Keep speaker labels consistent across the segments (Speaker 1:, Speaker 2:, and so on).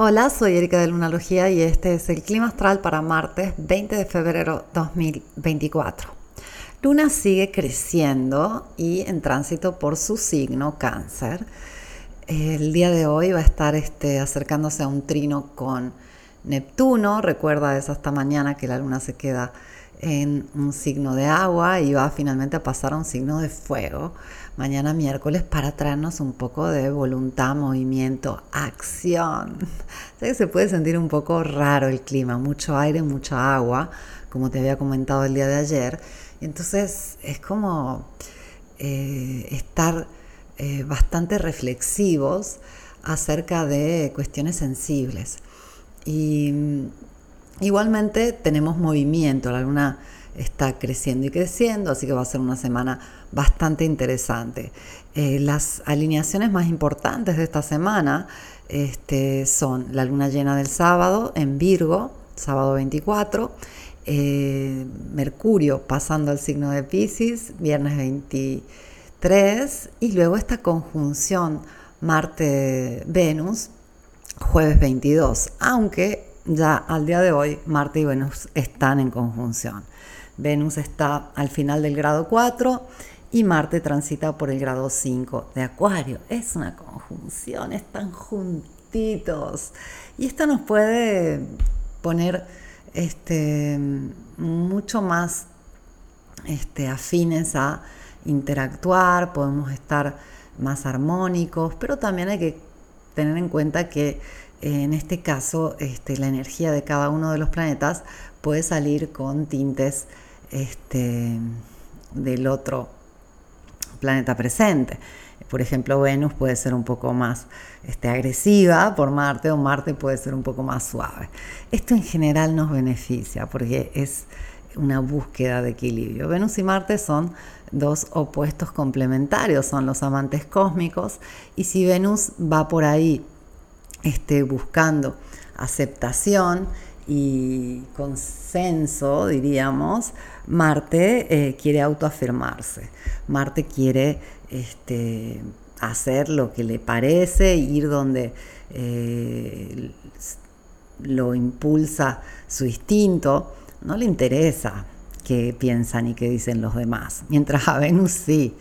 Speaker 1: Hola, soy Erika de Lunalogía y este es el clima astral para martes 20 de febrero 2024. Luna sigue creciendo y en tránsito por su signo cáncer. El día de hoy va a estar este, acercándose a un trino con Neptuno. Recuerda es hasta mañana que la luna se queda en un signo de agua y va finalmente a pasar a un signo de fuego mañana miércoles para traernos un poco de voluntad, movimiento, acción. Sé que se puede sentir un poco raro el clima, mucho aire, mucha agua, como te había comentado el día de ayer. Entonces es como eh, estar eh, bastante reflexivos acerca de cuestiones sensibles. Y mm, igualmente tenemos movimiento, la luna está creciendo y creciendo, así que va a ser una semana bastante interesante. Eh, las alineaciones más importantes de esta semana este, son la luna llena del sábado en Virgo, sábado 24, eh, Mercurio pasando al signo de Pisces, viernes 23, y luego esta conjunción Marte-Venus, jueves 22, aunque ya al día de hoy Marte y Venus están en conjunción. Venus está al final del grado 4 y Marte transita por el grado 5 de Acuario. Es una conjunción, están juntitos. Y esto nos puede poner este, mucho más este, afines a interactuar, podemos estar más armónicos, pero también hay que tener en cuenta que en este caso este, la energía de cada uno de los planetas puede salir con tintes este, del otro planeta presente. Por ejemplo, Venus puede ser un poco más este, agresiva por Marte o Marte puede ser un poco más suave. Esto en general nos beneficia porque es una búsqueda de equilibrio. Venus y Marte son dos opuestos complementarios, son los amantes cósmicos y si Venus va por ahí este, buscando aceptación y consenso, diríamos, Marte eh, quiere autoafirmarse. Marte quiere este, hacer lo que le parece, ir donde eh, lo impulsa su instinto. No le interesa qué piensan y qué dicen los demás. Mientras a Venus sí.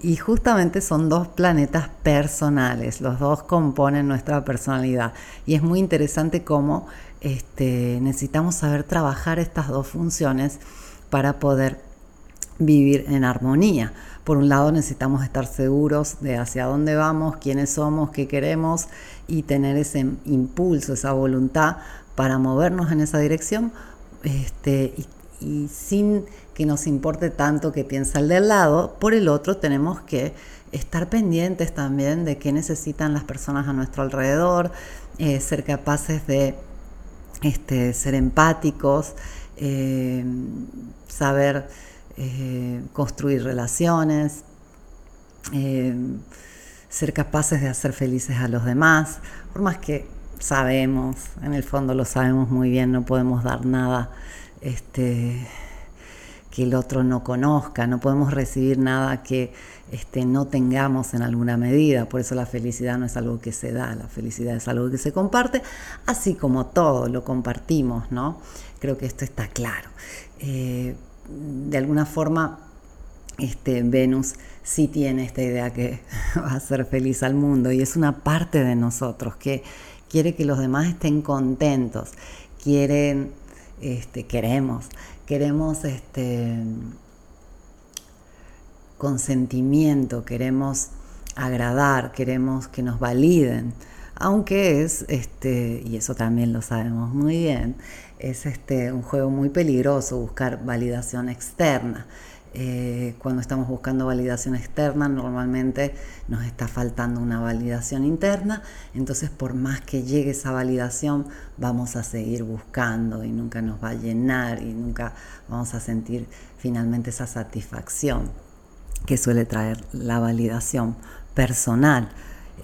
Speaker 1: Y justamente son dos planetas personales, los dos componen nuestra personalidad. Y es muy interesante cómo este, necesitamos saber trabajar estas dos funciones para poder vivir en armonía. Por un lado necesitamos estar seguros de hacia dónde vamos, quiénes somos, qué queremos y tener ese impulso, esa voluntad para movernos en esa dirección este, y sin que nos importe tanto que piensa el del lado, por el otro tenemos que estar pendientes también de qué necesitan las personas a nuestro alrededor, eh, ser capaces de este, ser empáticos, eh, saber eh, construir relaciones, ser capaces de hacer felices a los demás, por más que sabemos, en el fondo lo sabemos muy bien, no podemos dar nada este, que el otro no conozca, no podemos recibir nada que este, no tengamos en alguna medida, por eso la felicidad no es algo que se da, la felicidad es algo que se comparte, así como todo lo compartimos, ¿no? Creo que esto está claro. Eh, de alguna forma, este, Venus sí tiene esta idea que va a hacer feliz al mundo y es una parte de nosotros que quiere que los demás estén contentos, quieren, este, queremos queremos este consentimiento, queremos agradar, queremos que nos validen, aunque es este y eso también lo sabemos muy bien, es este un juego muy peligroso buscar validación externa. Eh, cuando estamos buscando validación externa, normalmente nos está faltando una validación interna, entonces por más que llegue esa validación, vamos a seguir buscando y nunca nos va a llenar y nunca vamos a sentir finalmente esa satisfacción que suele traer la validación personal.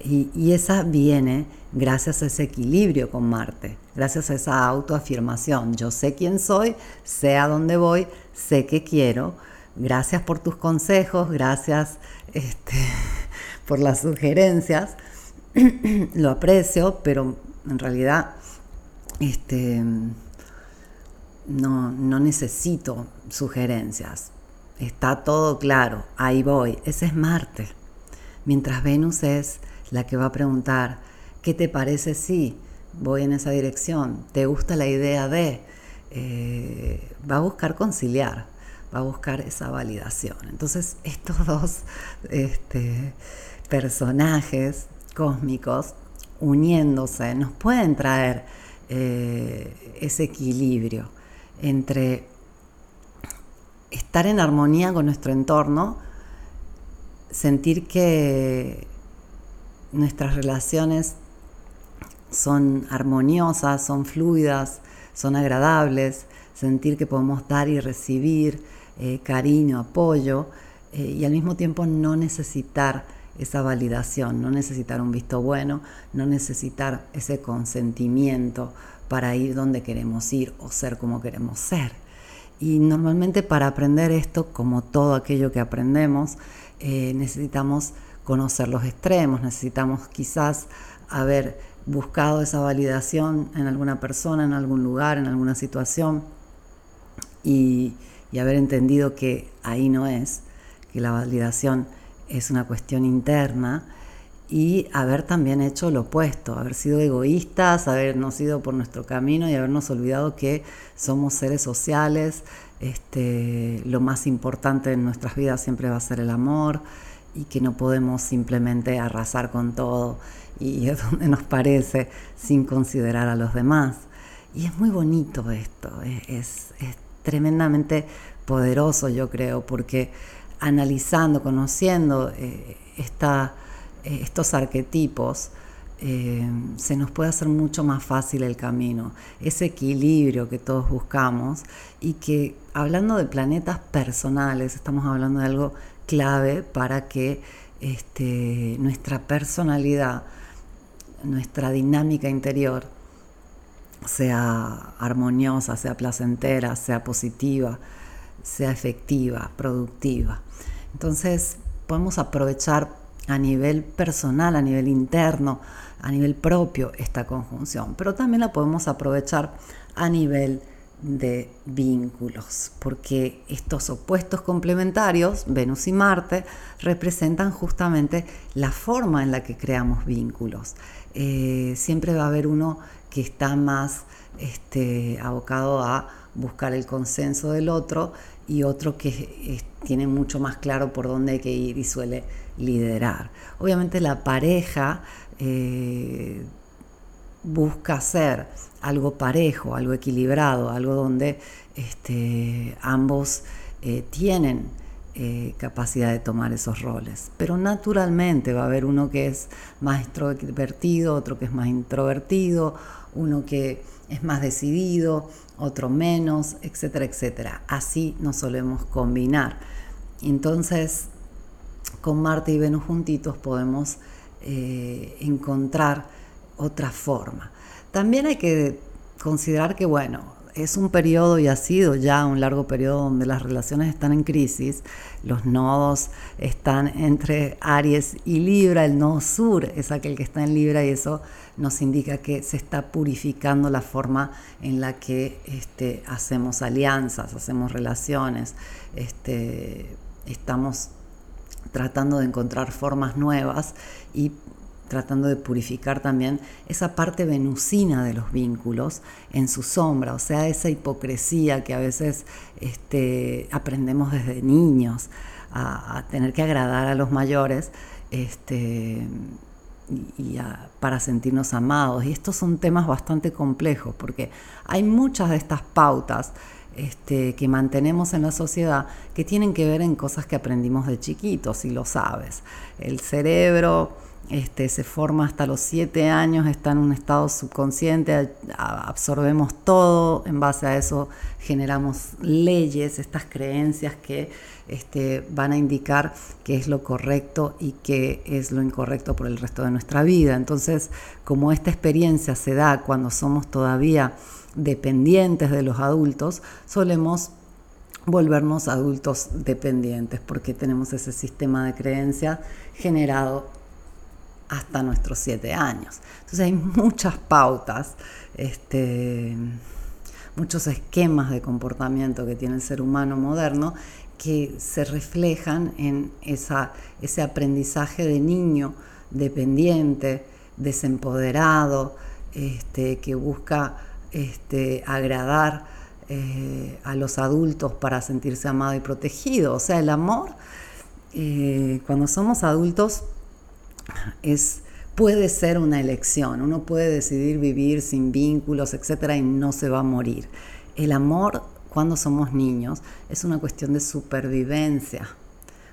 Speaker 1: Y, y, esa viene gracias a ese equilibrio con Marte, gracias a esa autoafirmación. Yo sé quién soy, sé a dónde voy, sé qué quiero gracias por tus consejos, gracias este, por las sugerencias, lo aprecio, pero en realidad este, no, no necesito sugerencias. Está todo claro, ahí voy. Ese es Marte. Mientras Venus es la que va a preguntar, ¿qué te parece si voy en esa dirección? ¿Te gusta la idea de? Eh, va a buscar conciliar, va a buscar esa validación. Entonces, estos dos este, personajes cósmicos uniéndose nos pueden traer eh, ese equilibrio entre estar en armonía con nuestro entorno, sentir que nuestras relaciones son armoniosas, son fluidas, son agradables, sentir que podemos dar y recibir eh, cariño, apoyo, eh, y al mismo tiempo no necesitar esa validación, no necesitar un visto bueno, no necesitar ese consentimiento para ir donde queremos ir o ser como queremos ser. Y normalmente para aprender esto, como todo aquello que aprendemos, eh, necesitamos conocer los extremos, necesitamos quizás haber buscado esa validación en alguna persona, en algún lugar, en alguna situación y, y haber entendido que ahí no es, que la validación es una cuestión interna y haber también hecho lo opuesto, haber sido egoístas, habernos ido por nuestro camino y habernos olvidado que somos seres sociales, este, lo más importante en nuestras vidas siempre va a ser el amor y que no podemos simplemente arrasar con todo y es donde nos parece sin considerar a los demás. Y es muy bonito esto, es, tremendamente poderoso yo creo, porque analizando, conociendo eh, eh, estos arquetipos, eh, se nos puede hacer mucho más fácil el camino, ese equilibrio que todos buscamos y que hablando de planetas personales, estamos hablando de algo clave para que este, nuestra personalidad, nuestra dinámica interior sea armoniosa, sea placentera, sea positiva, sea efectiva, productiva. Entonces podemos aprovechar a nivel personal, a nivel interno, a nivel propio esta conjunción, pero también la podemos aprovechar a nivel de vínculos, porque estos opuestos complementarios, Venus y Marte, representan justamente la forma en la que creamos vínculos. Eh, siempre va a haber uno que está más este, abocado a buscar el consenso del otro y otro que tiene mucho más claro por dónde hay que ir y suele liderar. Obviamente la pareja eh, busca ser algo parejo, algo equilibrado, algo donde este, ambos eh, tienen eh, capacidad de tomar esos roles. Pero naturalmente va a haber uno que es más extrovertido, otro que es más introvertido, uno que es más decidido, otro menos, etcétera, etcétera. Así nos solemos combinar. Entonces, con Marte y Venus juntitos podemos eh, encontrar otra forma. También hay que considerar que, bueno, es un periodo y ha sido ya un largo periodo donde las relaciones están en crisis, los nodos están entre Aries y Libra, el nodo sur es aquel que está en Libra y eso nos indica que se está purificando la forma en la que este, hacemos alianzas, hacemos relaciones, este, estamos tratando de encontrar formas nuevas y tratando de purificar también esa parte venusina de los vínculos en su sombra, o sea, esa hipocresía que a veces este, aprendemos desde niños a, tener que agradar a los mayores este, y, para sentirnos amados. Y estos son temas bastante complejos porque hay muchas de estas pautas este, que mantenemos en la sociedad que tienen que ver en cosas que aprendimos de chiquitos, si lo sabes. El cerebro este, se forma hasta los siete años, está en un estado subconsciente, absorbemos todo, en base a eso generamos leyes, estas creencias que este, van a indicar qué es lo correcto y qué es lo incorrecto por el resto de nuestra vida. Entonces, como esta experiencia se da cuando somos todavía dependientes de los adultos, solemos volvernos adultos dependientes porque tenemos ese sistema de creencias generado hasta nuestros siete años. Entonces hay muchas pautas, este, muchos esquemas de comportamiento que tiene el ser humano moderno que se reflejan en ese aprendizaje de niño dependiente, desempoderado, este, que busca este, agradar eh, a los adultos para sentirse amado y protegido. O sea, el amor, eh, cuando somos adultos, es, puede ser una elección. Uno puede decidir vivir sin vínculos, etcétera, y no se va a morir. El amor, cuando somos niños, es una cuestión de supervivencia.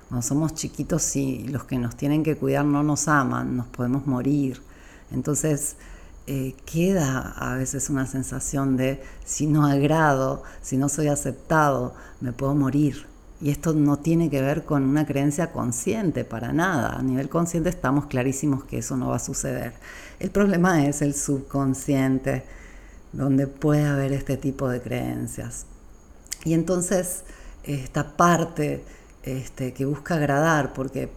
Speaker 1: Cuando somos chiquitos, y los que nos tienen que cuidar no nos aman, nos podemos morir. Entonces, eh, queda a veces una sensación de si no agrado, si no soy aceptado, me puedo morir. Y esto no tiene que ver con una creencia consciente, para nada. A nivel consciente estamos clarísimos que eso no va a suceder. El problema es el subconsciente, donde puede haber este tipo de creencias. Y entonces esta parte este, que busca agradar, porque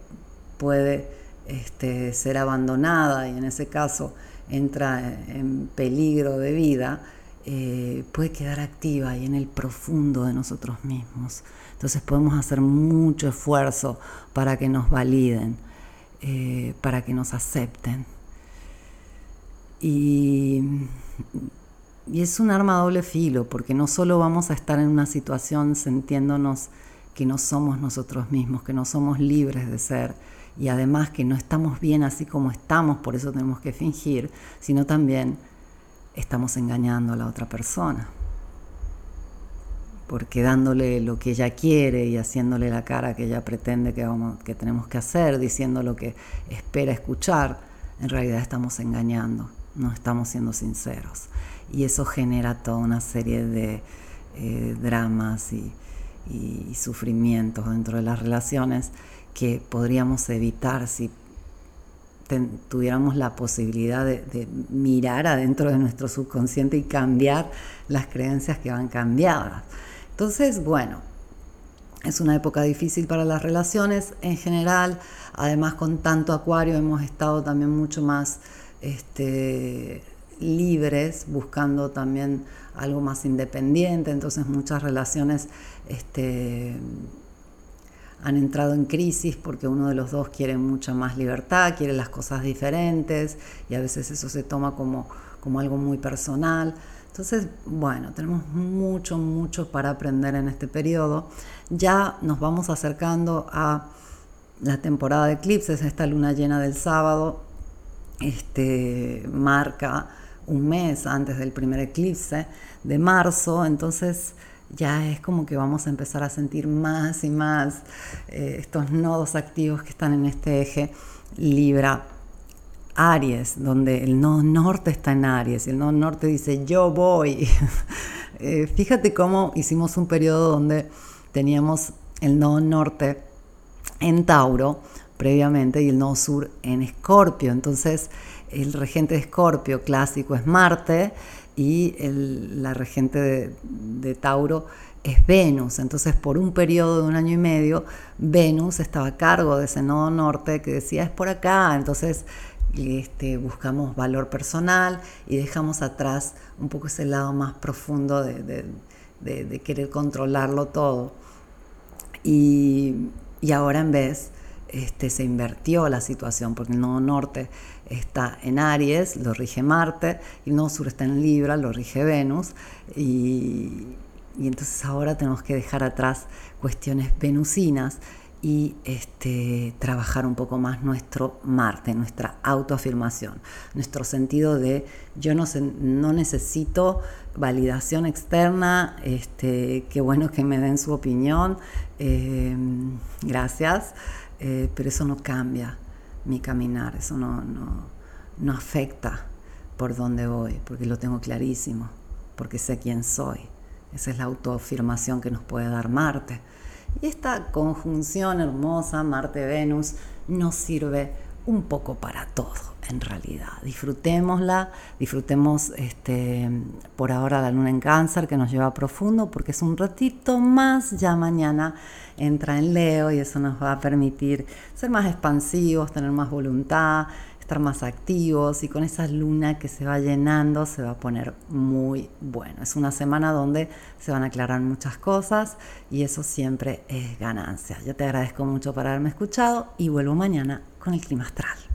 Speaker 1: puede este, ser abandonada y en ese caso entra en peligro de vida, eh, puede quedar activa y en el profundo de nosotros mismos. Entonces podemos hacer mucho esfuerzo para que nos validen, eh, para que nos acepten. Y, y es un arma a doble filo, porque no solo vamos a estar en una situación sintiéndonos que no somos nosotros mismos, que no somos libres de ser, y además que no estamos bien así como estamos, por eso tenemos que fingir, sino también estamos engañando a la otra persona. Porque dándole lo que ella quiere y haciéndole la cara que ella pretende que, vamos, que tenemos que hacer, diciendo lo que espera escuchar, en realidad estamos engañando, no estamos siendo sinceros. Y eso genera toda una serie de eh, dramas y, y sufrimientos dentro de las relaciones que podríamos evitar si tuviéramos la posibilidad de, mirar adentro de nuestro subconsciente y cambiar las creencias que van cambiadas. Entonces, bueno, es una época difícil para las relaciones en general. Además, con tanto acuario hemos estado también mucho más este, libres, buscando también algo más independiente. Entonces, muchas relaciones este, han entrado en crisis porque uno de los dos quiere mucha más libertad, quiere las cosas diferentes y a veces eso se toma como, como algo muy personal. Entonces, bueno, tenemos mucho, mucho para aprender en este periodo. Ya nos vamos acercando a la temporada de eclipses, esta luna llena del sábado este, marca un mes antes del primer eclipse de marzo, entonces ya es como que vamos a empezar a sentir más y más eh, estos nodos activos que están en este eje Libra. Aries, donde el nodo norte está en Aries y el nodo norte dice yo voy. Eh, fíjate cómo hicimos un periodo donde teníamos el nodo norte en Tauro previamente y el nodo sur en Escorpio. Entonces el regente de Escorpio clásico es Marte y la regente de, Tauro es Venus. Entonces, por un periodo de un año y medio, Venus estaba a cargo de ese nodo norte que decía es por acá. Entonces, este, buscamos valor personal y dejamos atrás un poco ese lado más profundo de, querer controlarlo todo. Y, ahora en vez este, se invirtió la situación, porque el nodo norte está en Aries, lo rige Marte, y el nodo sur está en Libra, lo rige Venus, y, entonces ahora tenemos que dejar atrás cuestiones venusinas y este, trabajar un poco más nuestro Marte, nuestra autoafirmación, nuestro sentido de yo no, no necesito validación externa, este, qué bueno que me den su opinión, eh, gracias. Eh, pero eso no cambia mi caminar, eso no, no, afecta por dónde voy, porque lo tengo clarísimo, porque sé quién soy. Esa es la autoafirmación que nos puede dar Marte. Y esta conjunción hermosa, Marte-Venus, nos sirve un poco para todo en realidad. Disfrutémosla, disfrutemos este, por ahora la luna en cáncer que nos lleva profundo porque es un ratito más, ya mañana entra en Leo y eso nos va a permitir ser más expansivos, tener más voluntad, estar más activos y con esa luna que se va llenando se va a poner muy bueno. Es una semana donde se van a aclarar muchas cosas y eso siempre es ganancia. Yo te agradezco mucho por haberme escuchado y vuelvo mañana con el clima astral.